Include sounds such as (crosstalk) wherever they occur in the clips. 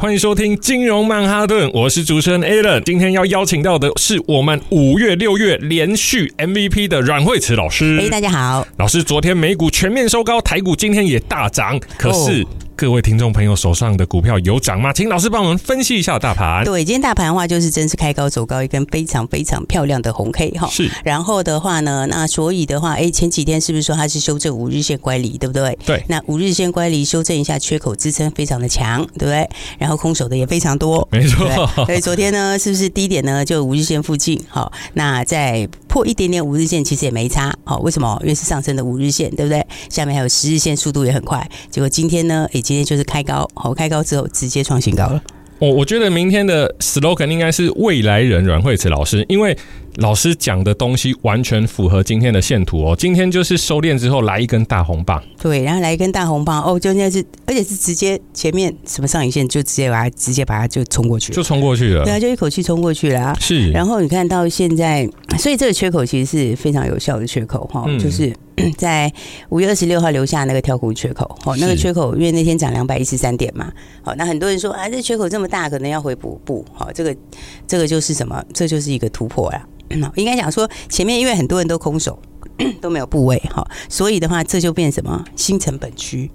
欢迎收听金融曼哈顿，我是主持人 Alan。今天要邀请到的是我们五月、六月连续 MVP 的阮慧慈老师。哎，大家好，老师，昨天美股全面收高，台股今天也大涨，可是。哦各位听众朋友手上的股票有涨吗？请老师帮我们分析一下大盘。对，今天大盘的话就是真是开高走高，一根非常非常漂亮的红 K 哈。是。然后的话呢，那所以的话，哎，前几天是不是说它是修正五日线乖离，对不对？对。那五日线乖离修正一下，缺口支撑非常的强，对不对？然后空手的也非常多，没错。所以昨天呢，是不是低点呢就五日线附近？好，那再破一点点五日线其实也没差。好，为什么？因为是上升的五日线，对不对？下面还有十日线，速度也很快。结果今天呢，哎，今天就是开高。好，开高之后直接创新高了。我我觉得明天的 slogan 应该是未来人阮慧慈老师，因为老师讲的东西完全符合今天的线图哦。今天就是收敛之后来一根大红棒，对，然后来一根大红棒哦，就那是，而且是直接前面什么上影线就直接把它直接把它就冲过去，就冲过去了，对啊，就一口气冲过去了啊。是，然后你看到现在，所以这个缺口其实是非常有效的缺口哈，嗯、就是。在五月二十六号留下那个跳空缺口，哦，那个缺口因为那天涨两百一十三点嘛，好，那很多人说啊，这缺口这么大，可能要回补不？好，这个这个就是什么？这就是一个突破呀。(clears throat) 应该讲说前面因为很多人都空手 (coughs) 都没有部位，哈，所以的话这就变什么新成本区。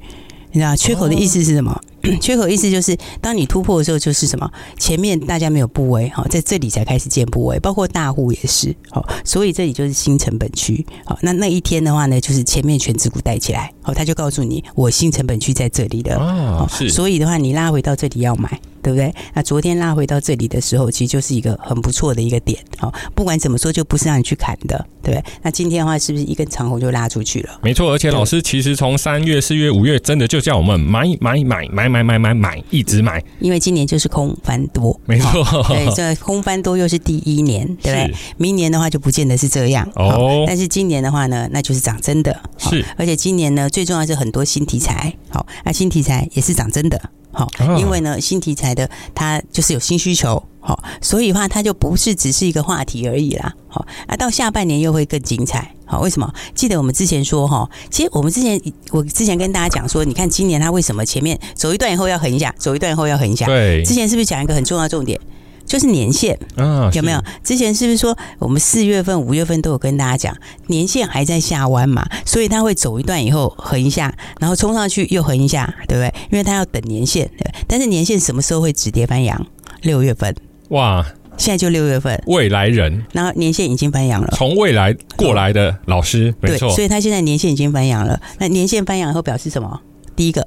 你知道缺口的意思是什么？哦、缺口意思就是，当你突破的时候，就是什么？前面大家没有部位，好，在这里才开始建部位，包括大户也是，好，所以这里就是新成本区，好，那那一天的话呢，就是前面全指股带起来，好，他就告诉你，我新成本区在这里的，哦，是，所以的话，你拉回到这里要买。对不对？那昨天拉回到这里的时候，其实就是一个很不错的一个点。哦，不管怎么说，就不是让你去砍的，对不对？那今天的话，是不是一根长红就拉出去了？没错，而且老师其实从三月、四月、五月，真的就叫我们买买买买买买买买，一直买。因为今年就是空翻多，没错。对，这空翻多又是第一年，(laughs) 对不对？明年的话就不见得是这样哦。但是今年的话呢，那就是涨真的。是，而且今年呢，最重要是很多新题材。好，那新题材也是涨真的。好，因为呢，新题材的它就是有新需求，好，所以的话它就不是只是一个话题而已啦。好，那到下半年又会更精彩。好，为什么？记得我们之前说哈，其实我们之前我之前跟大家讲说，你看今年它为什么前面走一段以后要横一下，走一段以后要横一下？对，之前是不是讲一个很重要的重点？就是年限，啊，有没有？之前是不是说我们四月份、五月份都有跟大家讲，年限还在下弯嘛，所以它会走一段以后横一下，然后冲上去又横一下，对不对？因为它要等年限，对。但是年限什么时候会止跌翻阳？六月份。哇，现在就六月份。未来人，然后年限已经翻扬了，从未来过来的老师，没错。对，所以他现在年限已经翻扬了。那年限翻扬以后表示什么？第一个。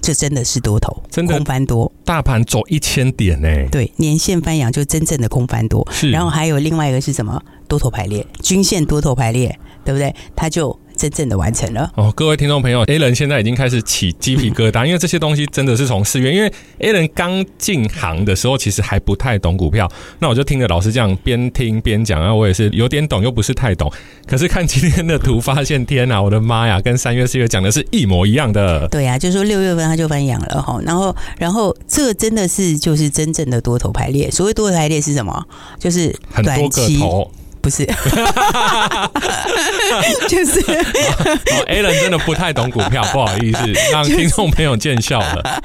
这真的是多头，真的空翻多，大盘走一千点呢。对，年线翻阳就真正的空翻多。是，然后还有另外一个是什么？多头排列，均线多头排列，对不对？它就。真正的完成了哦，各位听众朋友，Alan 现在已经开始起鸡皮疙瘩，(laughs) 因为这些东西真的是从四月，因为 Alan 刚进行的时候，其实还不太懂股票，那我就听着老师这样边听边讲，然后我也是有点懂，又不是太懂。可是看今天的图，发现天哪，我的妈呀，跟三月四月讲的是一模一样的。对呀、啊，就是说六月份它就翻阳了哈，然后然后这个真的是就是真正的多头排列。所谓多头排列是什么？就是很多个头。不是，(laughs) 就是。哦，Alan 真的不太懂股票，(laughs) 不好意思，让听众朋友见笑了。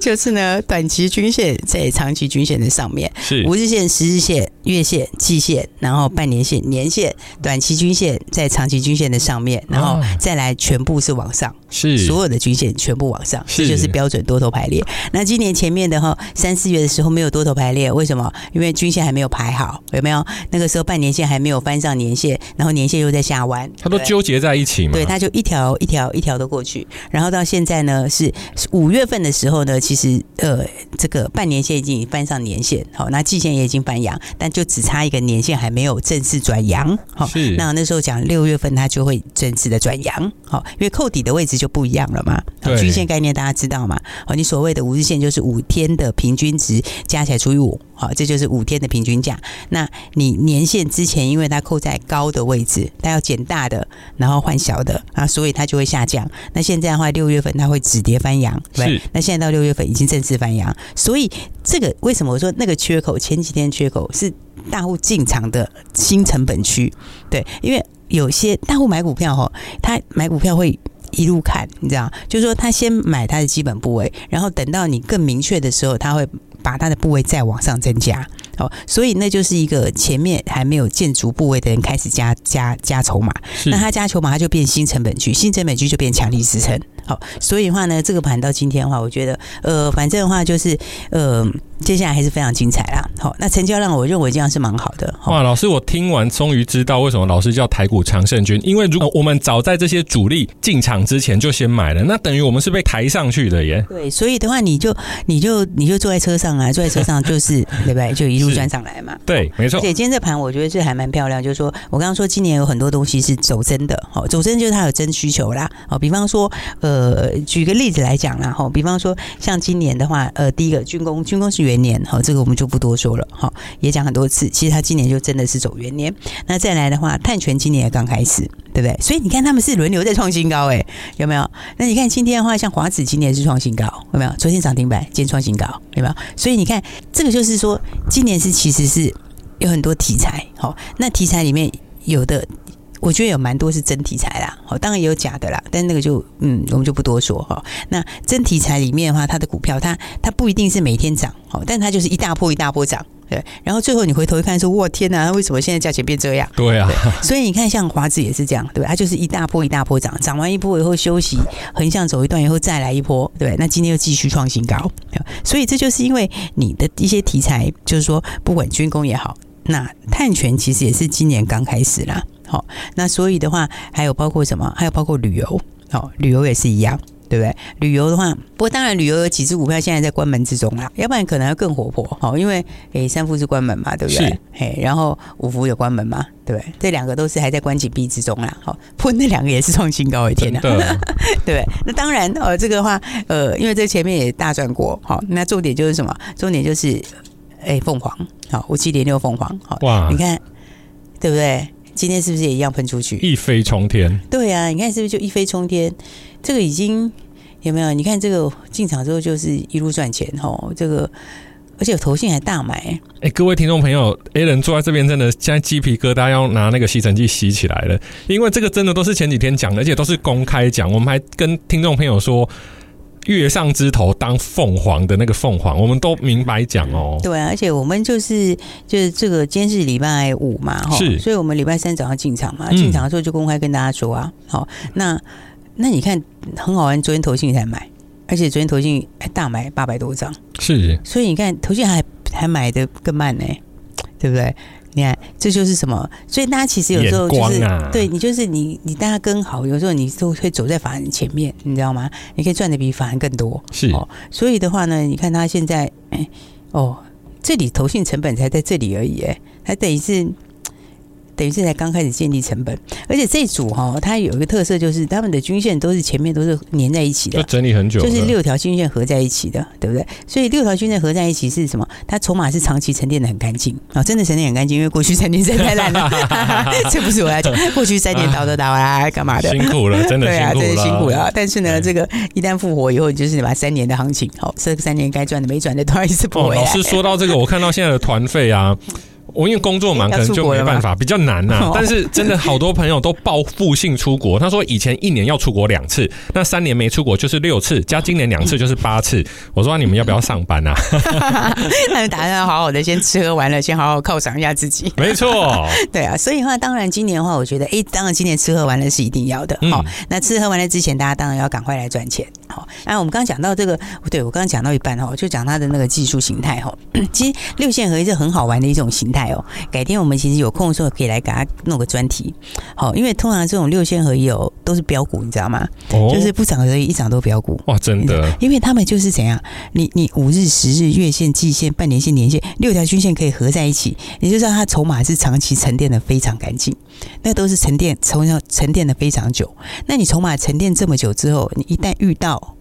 就是呢，短期均线在长期均线的上面，是。五日线、十日线、月线、季线，然后半年线、年线，短期均线在长期均线的上面，然后再来全部是往上，是所有的均线全部往上，这就是标准多头排列。那今年前面的哈三四月的时候没有多头排列，为什么？因为均线还没有排好，有没有？那个时候半年线还没有翻上年线，然后年线又在下弯，它都纠结在一起嘛？对，它就一条一条一条的过去，然后到现在呢是五月份的时候呢。其实，呃，这个半年线已经翻上年线，好，那季线也已经翻阳，但就只差一个年限还没有正式转阳，好，那那时候讲六月份它就会正式的转阳，好，因为扣底的位置就不一样了嘛，均线概念大家知道嘛，好，你所谓的五日线就是五天的平均值加起来除以五。好，这就是五天的平均价。那你年限之前，因为它扣在高的位置，它要减大的，然后换小的啊，所以它就会下降。那现在的话，六月份它会止跌翻阳，对。那现在到六月份已经正式翻阳，所以这个为什么我说那个缺口前几天缺口是大户进场的新成本区？对，因为有些大户买股票哈，他买股票会。一路看，你知道，就是说他先买他的基本部位，然后等到你更明确的时候，他会把他的部位再往上增加。哦，所以那就是一个前面还没有建筑部位的人开始加加加筹码，那他加筹码，他就变新成本区，新成本区就变强力支撑。好，所以的话呢，这个盘到今天的话，我觉得呃，反正的话就是呃，接下来还是非常精彩啦。好，那成交量我认为这样是蛮好的。哇，老师，我听完终于知道为什么老师叫台股常胜军，因为如果我们早在这些主力进场之前就先买了，那等于我们是被抬上去的耶。对，所以的话，你就你就你就坐在车上啊，坐在车上就是 (laughs) 对不对？就一路赚上来嘛。对，没错。而且今天这盘我觉得是还蛮漂亮，就是说我刚刚说今年有很多东西是走真的，好，走真就是它有真需求啦。好，比方说呃。呃，举个例子来讲啦，哈，比方说像今年的话，呃，第一个军工，军工是元年，哈，这个我们就不多说了，哈，也讲很多次，其实它今年就真的是走元年。那再来的话，碳权今年也刚开始，对不对？所以你看他们是轮流在创新高，哎，有没有？那你看今天的话，像华子今年是创新高，有没有？昨天涨停板，今天创新高，有没有？所以你看这个就是说，今年是其实是有很多题材，好，那题材里面有的。我觉得有蛮多是真题材啦，好，当然也有假的啦，但那个就嗯，我们就不多说哈。那真题材里面的话，它的股票它它不一定是每天涨，好，但它就是一大波一大波涨，对。然后最后你回头一看说，哇天哪，为什么现在价钱变这样？对啊。所以你看，像华子也是这样，对吧？它就是一大波一大波涨，涨完一波以后休息，横向走一段以后再来一波，对。那今天又继续创新高，所以这就是因为你的一些题材，就是说不管军工也好，那碳权其实也是今年刚开始啦。好，那所以的话，还有包括什么？还有包括旅游，好，旅游也是一样，对不对？旅游的话，不过当然，旅游有几只股票现在在关门之中啦，要不然可能要更活泼。哦，因为诶，三富是关门嘛，对不对？是。嘿，然后五福有关门嘛，对不对？这两个都是还在关紧闭之中啦。好，不过那两个也是创新高一，天呐，(laughs) 对？那当然，呃，这个的话，呃，因为这前面也大赚过，好，那重点就是什么？重点就是，诶，凤凰，好，五七点六凤凰，好，哇，你看，对不对？今天是不是也一样喷出去，一飞冲天？对啊，你看是不是就一飞冲天？这个已经有没有？你看这个进场之后就是一路赚钱哦。这个而且有投信还大买。哎、欸，各位听众朋友，Alan 坐在这边真的现在鸡皮疙瘩要拿那个吸尘器吸起来了，因为这个真的都是前几天讲的，而且都是公开讲。我们还跟听众朋友说。月上枝头当凤凰的那个凤凰，我们都明白讲哦。对啊，而且我们就是就是这个今天是礼拜五嘛，哈，是，所以我们礼拜三早上进场嘛，进场的时候就公开跟大家说啊，好，那那你看很好玩，昨天投信才买，而且昨天投信还大买八百多张，是，所以你看投信还还买的更慢呢，对不对？你看，这就是什么？所以大家其实有时候就是，啊、对你就是你，你大家跟好，有时候你都会走在法人前面，你知道吗？你可以赚的比法人更多。是哦，所以的话呢，你看他现在，哎，哦，这里投信成本才在这里而已，哎，还等于是。等于是才刚开始建立成本，而且这组哈，它有一个特色，就是他们的均线都是前面都是粘在一起的，整理很久，就是六条均线合在一起的，对不对？所以六条均线合在一起是什么？它筹码是长期沉淀的很干净啊，真的沉淀很干净，因为过去三年实在太烂了，(laughs) 这不是我要讲，过去三年倒都倒啦，干嘛的？辛苦了，真的辛苦了，对啊，真的辛苦了。但是呢，这个一旦复活以后，就是把三年的行情，好，这三年该赚的没赚的都还是不回来。老师说到这个，我看到现在的团费啊。我因为工作忙，可能就没办法，比较难呐、啊。但是真的好多朋友都报复性出国。他说以前一年要出国两次，那三年没出国就是六次，加今年两次 (laughs) 就是八次。我说你们要不要上班啊？(laughs) 那就打算好好的先吃喝玩乐，先好好犒赏一下自己。没错，(laughs) 对啊。所以的话，当然今年的话，我觉得，哎，当然今年吃喝玩乐是一定要的。好，那吃喝玩乐之前，大家当然要赶快来赚钱。好，那我们刚刚讲到这个，对我刚刚讲到一半哦，就讲它的那个技术形态哈。(clears throat) 其实六线合一是很好玩的一种形态。哦，改天我们其实有空的时候可以来给它弄个专题，好，因为通常这种六线合一哦都是标股，你知道吗？哦，就是不涨而已，一涨都标股。哇，真的，因为他们就是怎样，你你五日、十日、月线、季线、半年线、年线六条均线可以合在一起，你就知道它筹码是长期沉淀的非常干净，那都是沉淀从沉淀的非常久。那你筹码沉淀这么久之后，你一旦遇到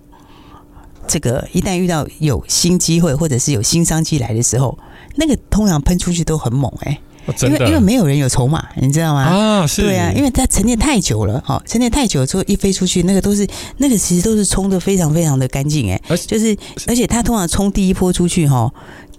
这个一旦遇到有新机会或者是有新商机来的时候，那个通常喷出去都很猛哎、欸。哦、因为因为没有人有筹码，你知道吗？啊，是，对啊，因为它沉淀太久了，哈，沉淀太久之后一飞出去，那个都是那个其实都是冲的非常非常的干净，哎，就是而且它通常冲第一波出去，哈。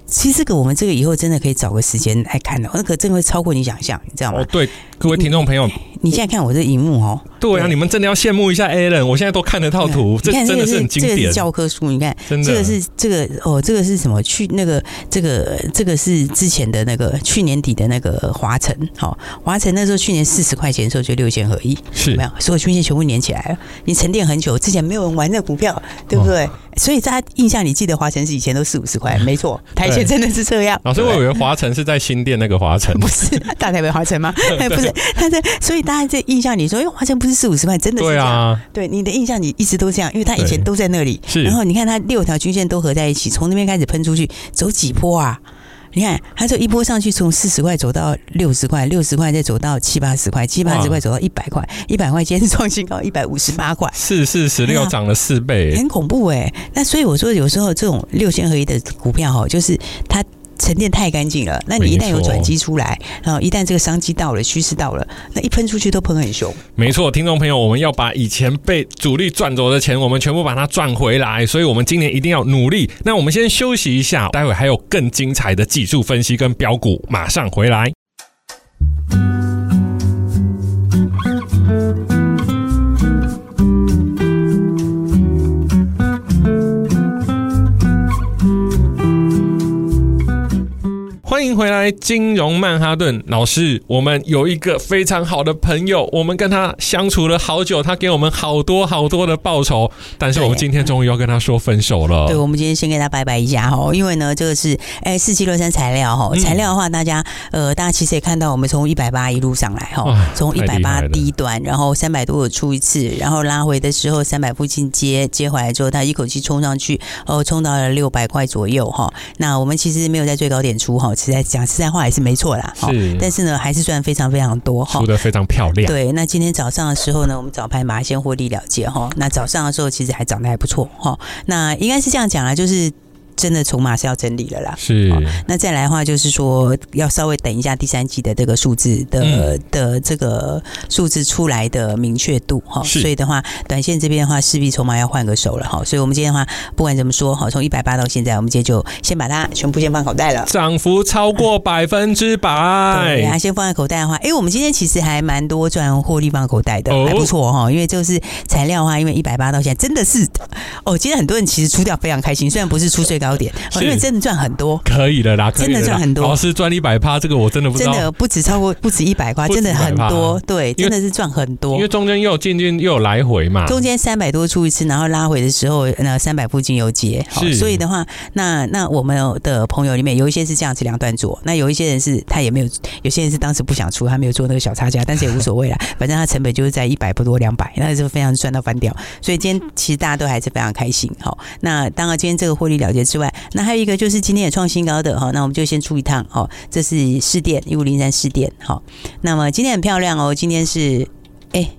其实这个我们这个以后真的可以找个时间来看的，那个真的会超过你想象，你知道吗？哦，对，各位听众朋友，你，你现在看我这荧幕哦，对啊，你们真的要羡慕一下 Alan，我现在都看得到图，这真的是很经典，这个是教科书，你看，真的，这个是这个哦，这个是什么？去那个这个这个是之前的那个去年底的那个华晨，好，华晨那时候去年四十块钱的时候就六千合一，是。没有，所有均线全部连起来了，你沉淀很久，之前没有人玩这个股票，对不对？哦。所以大家印象里，记得华晨是以前都四五十块，(laughs) 没错，台前真的是这样。老师，我以为华晨是在新店那个华晨，(laughs) 不是大台北华晨吗？(laughs) 不是，他在，所以大家在印象里说，因为华强不是四五十块，真的是这样。对啊，对你的印象你一直都这样，因为他以前都在那里。是，然后你看他六条均线都合在一起，从那边开始喷出去，走几波啊？你看，他这一波上去，从四十块走到六十块，六十块再走到七八十块，七八十块走到一百块，一百块今天是创新高一百五十八块，四四十六涨了四倍，很恐怖哎。那所以我说，有时候这种六线合一的股票哈，就是它。沉淀太干净了，那你一旦有转机出来，然后一旦这个商机到了，趋势到了，那一喷出去都喷很凶。没错，听众朋友，我们要把以前被主力赚走的钱，我们全部把它赚回来，所以我们今年一定要努力。那我们先休息一下，待会还有更精彩的技术分析跟标股，马上回来。欢迎回来，金融曼哈顿老师。我们有一个非常好的朋友，我们跟他相处了好久，他给我们好多好多的报酬，但是我们今天终于要跟他说分手了。对，我们今天先跟他拜拜一下哈，因为呢，这个是哎四七六三材料哈，材料的话，大家呃，大家其实也看到，我们从一百八一路上来哈，从一百八低端，然后三百多有出一次，然后拉回的时候三百附近接接回来之后，他一口气冲上去，哦，冲到了六百块左右哈。那我们其实没有在最高点出哈。在讲实在话也是没错啦，是，但是呢还是算非常非常多哈，出的非常漂亮。对，那今天早上的时候呢，我们早盘马上先获利了结哈，那早上的时候其实还涨得还不错哈，那应该是这样讲啊，就是。真的筹码是要整理了啦，是。那再来的话，就是说要稍微等一下第三季的这个数字的、嗯、的这个数字出来的明确度哈。所以的话，短线这边的话，势必筹码要换个手了哈。所以我们今天的话，不管怎么说哈，从一百八到现在，我们今天就先把它全部先放口袋了。涨幅超过 (laughs) 百分之百，对啊，先放在口袋的话，哎，我们今天其实还蛮多赚获利放口袋的，还不错哈。因为就是材料的话，因为一百八到现在真的是哦，今天很多人其实出掉非常开心，虽然不是出最高。高点，因为真的赚很多，可以的啦，真的赚很多。老师赚一百趴，这个我真的不知道，真的不止超过，不止一百块，(laughs) 真的很多，对，真的是赚很多。因为中间又有进进又有来回嘛，中间三百多出一次，然后拉回的时候，那三百附近有结，好，所以的话，那那我们的朋友里面有一些是这样子两段做，那有一些人是他也没有，有些人是当时不想出，他没有做那个小差价，但是也无所谓啦，(laughs) 反正他成本就是在一百不多两百，那就非常赚到翻掉。所以今天其实大家都还是非常开心，好，那当然今天这个获利了结之外，那还有一个就是今天也创新高的哈，那我们就先出一趟哈，这是士电一五零三士电哈，那么今天很漂亮哦，今天是哎。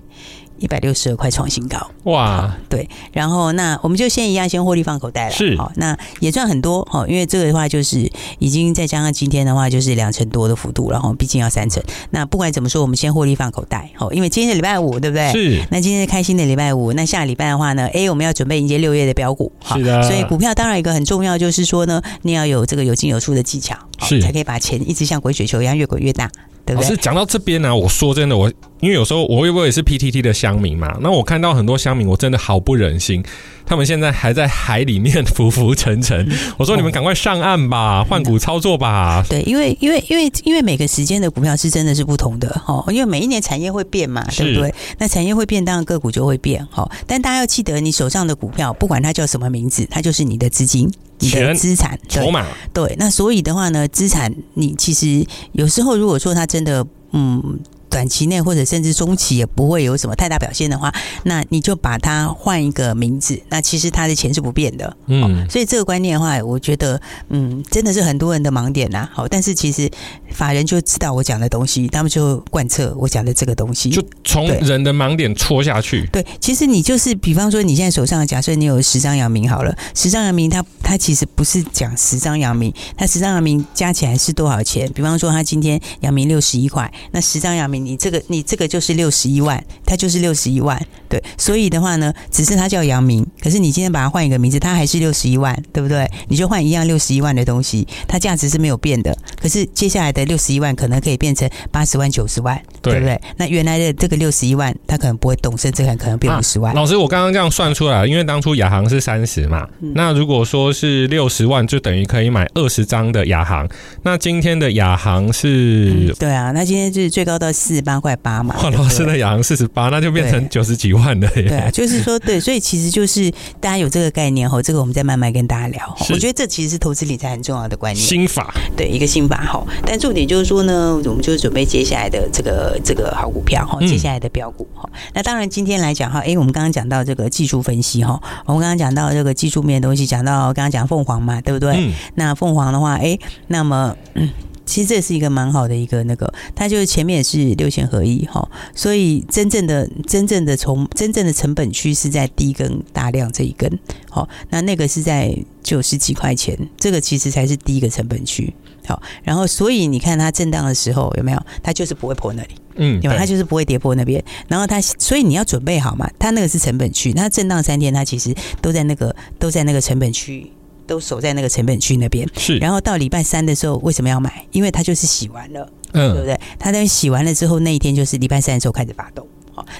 一百六十二块创新高，哇！对，然后那我们就先一样，先获利放口袋了。是，好，那也赚很多哈，因为这个的话就是已经再加上今天的话就是两成多的幅度，然后毕竟要三成。那不管怎么说，我们先获利放口袋，好，因为今天是礼拜五，对不对？是。那今天是开心的礼拜五，那下礼拜的话呢，哎，我们要准备迎接六月的标股，是的。所以股票当然一个很重要，就是说呢，你要有这个有进有出的技巧，是，才可以把钱一直像滚雪球一样越滚越大。老师讲到这边呢、我说真的，我因为有时候我会不会也是 PTT 的乡民嘛？那我看到很多乡民，我真的好不忍心，他们现在还在海里面浮浮沉沉。我说你们赶快上岸吧，换股操作吧。对，因为因为因为因为每个时间的股票是真的是不同的哈，因为每一年产业会变嘛，对不对？那产业会变，当然个股就会变哈。但大家要记得，你手上的股票，不管它叫什么名字，它就是你的资金。你的资产筹码对，那所以的话呢，资产你其实有时候如果说它真的嗯短期内或者甚至中期也不会有什么太大表现的话，那你就把它换一个名字。那其实它的钱是不变的，嗯、哦。所以这个观念的话，我觉得，嗯，真的是很多人的盲点呐、啊。好，但是其实法人就知道我讲的东西，他们就贯彻我讲的这个东西，就从人的盲点戳下去。对，其实你就是，比方说你现在手上，假设你有十张阳明好了，十张阳明，它它其实不是讲十张阳明，它十张阳明加起来是多少钱？比方说，它今天阳明六十一块，那十张阳明。你这个你这个就是六十一万，它就是六十一万，对，所以的话呢，只是它叫阳明，可是你今天把它换一个名字，它还是六十一万，对不对？你就换一样六十一万的东西，它价值是没有变的，可是接下来的六十一万可能可以变成八十万、九十万，对，对不对？那原来的这个六十一万，它可能不会动，甚至很可能变五十万。啊，老师，我刚刚这样算出来，因为当初亚航是三十嘛，嗯，那如果说是六十万，就等于可以买二十张的亚航。那今天的亚航是，嗯，对啊，那今天就是最高到四十八块八嘛，哇，老师的亚航四十八，那就变成九十几万了耶。对啊，就是说，对，所以其实就是大家有这个概念哈，这个我们再慢慢跟大家聊。我觉得这其实是投资理财很重要的观念，心法，对，一个心法哈。但重点就是说呢，我们就准备接下来的这个这个好股票哈，接下来的标股哈。那当然今天来讲哈，哎，我们刚刚讲到这个技术分析哈，我们刚刚讲到这个技术面的东西，讲到刚刚讲凤凰嘛，对不对？嗯。那凤凰的话，哎，那么。嗯其实这是一个蛮好的一个那个，它就是前面也是六线合一哈，所以真正的真正的从真正的成本区是在第一根大量这一根，好，那那个是在九十几块钱，这个其实才是第一个成本区，好，然后所以你看它震荡的时候有没有？它就是不会破那里，嗯，对吧？它就是不会跌破那边，然后它所以你要准备好嘛，它那个是成本区，它震荡三天，它其实都在那个都在那个成本区。都守在那个成本区那边，是。然后到礼拜三的时候，为什么要买？因为它就是洗完了，嗯，对不对？它在洗完了之后，那一天就是礼拜三的时候开始发动。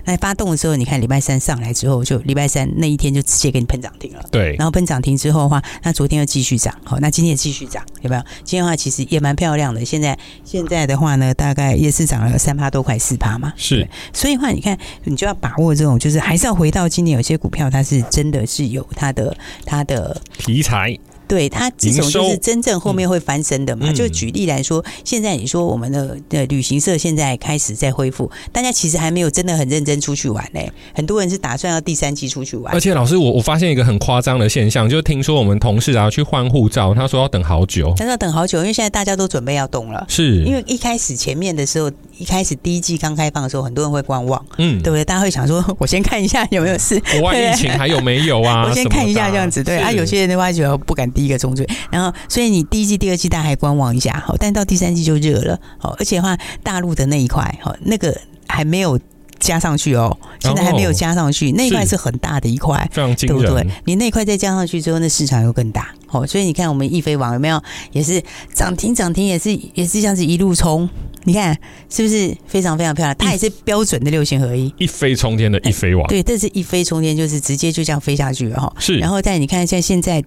那发动的时候，你看礼拜三上来之后，就礼拜三那一天就直接给你喷涨停了。对，然后喷涨停之后的话，那昨天又继续涨，好，那今天也继续涨，有没有？今天的话其实也蛮漂亮的。现在现在的话呢，大概也是涨了三趴多，快四趴嘛。是，所以的话你看，你就要把握这种，就是还是要回到今年有些股票，它是真的是有它的它的题材。对，它这种就是真正后面会翻身的嘛。就举例来说，现在你说我们的的旅行社现在开始在恢复，大家其实还没有真的很认真出去玩呢。很多人是打算要第三季出去玩。而且老师，我我发现一个很夸张的现象，就听说我们同事啊去换护照，他说要等好久，他说要等好久，因为现在大家都准备要动了。是因为一开始前面的时候，一开始第一季刚开放的时候，很多人会观望，嗯，对不对？大家会想说，(laughs) 我先看一下有没有事，国外疫情还有没有啊？(laughs) 我先看一下这样子，对啊。有些人的话就不敢第一个冲出去，然后所以你第一季、第二季大家还观望一下，好，但到第三季就热了，好，而且的话大陆的那一块，好，那个还没有加上去哦，现在还没有加上去，那一块是很大的一块，非常对不对？你那块再加上去之后，那市场又更大，好，所以你看我们易飞网有没有也是涨停涨停，也是也是这样子一路冲，你看是不是非常非常漂亮？它也是标准的六线合一，一飞冲天的一飞网，对，这是一飞冲天，就是直接就这样飞下去了哈。是，然后再你看像现在。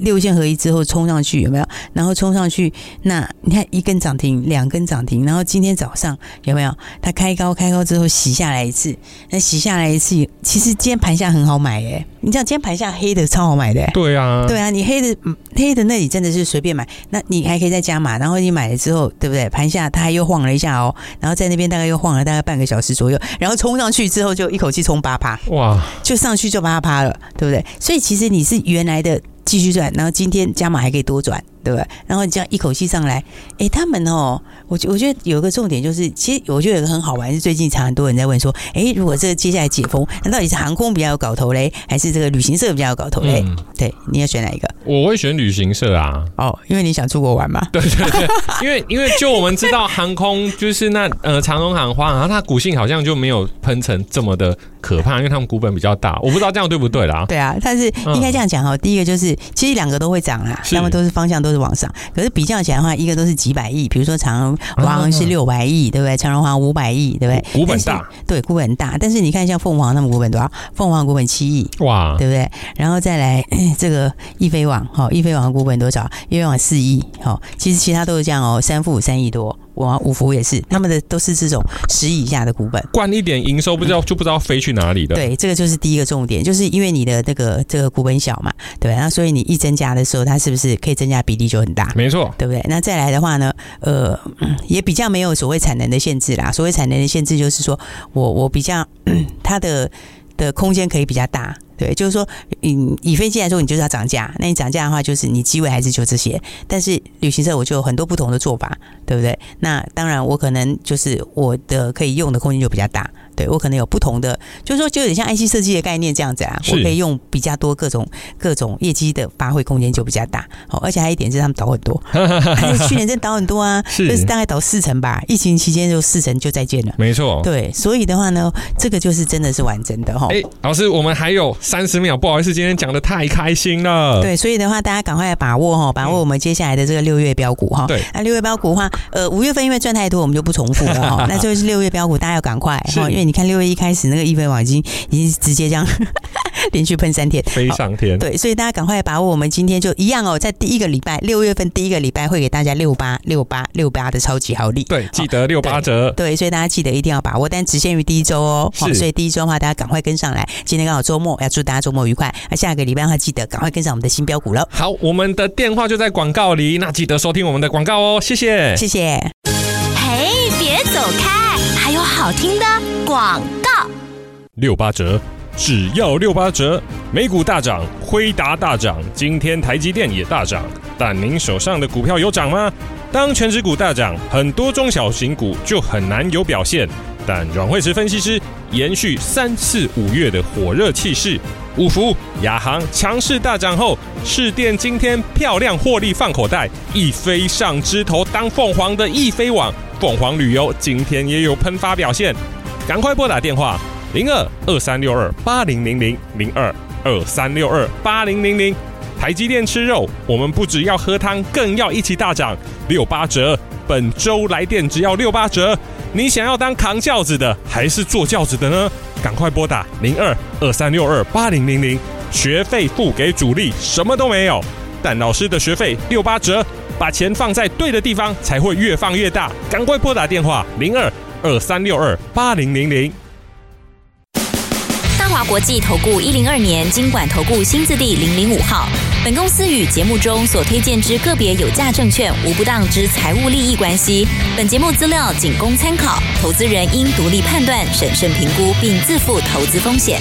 六线合一之后冲上去有没有？然后冲上去，那你看一根涨停，两根涨停，然后今天早上有没有？它开高开高之后洗下来一次，那洗下来一次，其实今天盘下很好买诶。你知道今天盘下黑的超好买的。对啊，对啊，你黑的黑的那里真的是随便买，那你还可以再加码，然后你买了之后，对不对？盘下它又晃了一下哦，然后在那边大概又晃了大概半个小时左右，然后冲上去之后就一口气冲八趴，哇，就上去就八趴了，对不对？所以其实你是原来的。继续转，然后今天加码还可以多转，对不对？然后你这样一口气上来，哎，他们哦，我我觉得有一个重点就是，其实我觉得有个很好玩，是最近常很多人在问说，哎，如果这个接下来解封，那到底是航空比较有搞头嘞，还是这个旅行社比较有搞头嘞？嗯、对，你要选哪一个？我会选旅行社啊。哦，因为你想出国玩嘛。对对对，(laughs) 因为因为就我们知道航空就是那呃长荣航花，然后它股性好像就没有喷成这么的。可怕，因为他们股本比较大，我不知道这样对不对啦。对啊，但是应该这样讲哦。第一个就是，其实两个都会涨啦，他们都是方向都是往上。可是比较起来的话，一个都是几百亿，比如说长荣航是六百亿，对不对？长荣华五百亿，对不对？股本大，对，股本大。但是你看像凤凰他们股本多少？凤凰股本七亿，哇，对不对？然后再来这个易飞网，哈，易飞网的股本多少？易飞网四亿，哈。其实其他都是这样哦，三负三亿多。我五福也是，他们的都是这种十亿以下的股本，灌一点营收不知道就不知道飞去哪里的。对，这个就是第一个重点，就是因为你的那个这个股本小嘛，对，那所以你一增加的时候，它是不是可以增加比例就很大？没错，对不对？那再来的话呢，呃，也比较没有所谓产能的限制啦。所谓产能的限制就是说我我比较 (clears throat) 它的的空间可以比较大。对，就是说，嗯，以飞机来说，你就是要涨价。那你涨价的话，就是你机位还是就这些。但是旅行社我就有很多不同的做法，对不对？那当然，我可能就是我的可以用的空间就比较大。对，我可能有不同的，就是说，就有点像 IC 设计的概念这样子啊。我可以用比较多各种各种业绩的发挥空间就比较大。好，而且还有一点是他们倒很多，(laughs) 去年真倒很多啊，(laughs) 是，就是大概倒四成吧。疫情期间就四成就再见了。没错。对，所以的话呢，这个就是真的是完整的哈。哎，老师，我们还有三十秒，不好意思，今天讲的太开心了。对，所以的话，大家赶快把握哈，把握我们接下来的这个六月标股哈。对，那六月标股的话，呃，五月份因为赚太多，我们就不重复了哈。(laughs) 那就是六月标股，大家要赶快哈，因为你看六月一开始。那个易飞网已经已经直接这样 (laughs) 连续喷三天，飞上天。对，所以大家赶快把握，我们今天就一样哦，在第一个礼拜六月份第一个礼拜会给大家六八六八六八的超级好礼。对，记得六八折对。对，所以大家记得一定要把握，但只限于第一周哦。好，所以第一周的话，大家赶快跟上来。今天刚好周末，要祝大家周末愉快。那下个礼拜的话，记得赶快跟上我们的新标股了。好，我们的电话就在广告里，那记得收听我们的广告哦。谢谢，谢谢。好听的广告。六八折，只要六八折。美股大涨，辉达大涨，今天台积电也大涨。但您手上的股票有涨吗？当权值股大涨，很多中小型股就很难有表现。但阮慧慈分析师延续三四五月的火热气势，五福、亚航强势大涨后，市电今天漂亮获利放口袋，一飞上枝头当凤凰的易飞网，凤凰旅游今天也有喷发表现。赶快拨打电话。零二二三六二八零零零零二二三六二八零零零，台积电吃肉，我们不只要喝汤，更要一起大涨，六八折。本周来电只要六八折。你想要当扛轿子的，还是坐轿子的呢？赶快拨打零二二三六二八零零零，学费付给主力，什么都没有，但老师的学费六八折，把钱放在对的地方，才会越放越大。赶快拨打电话零二二三六二八零零零。大华国际投顾一零二年金管投顾新字第零零五号。本公司与节目中所推荐之个别有价证券无不当之财务利益关系。本节目资料仅供参考，投资人应独立判断、审慎评估，并自负投资风险。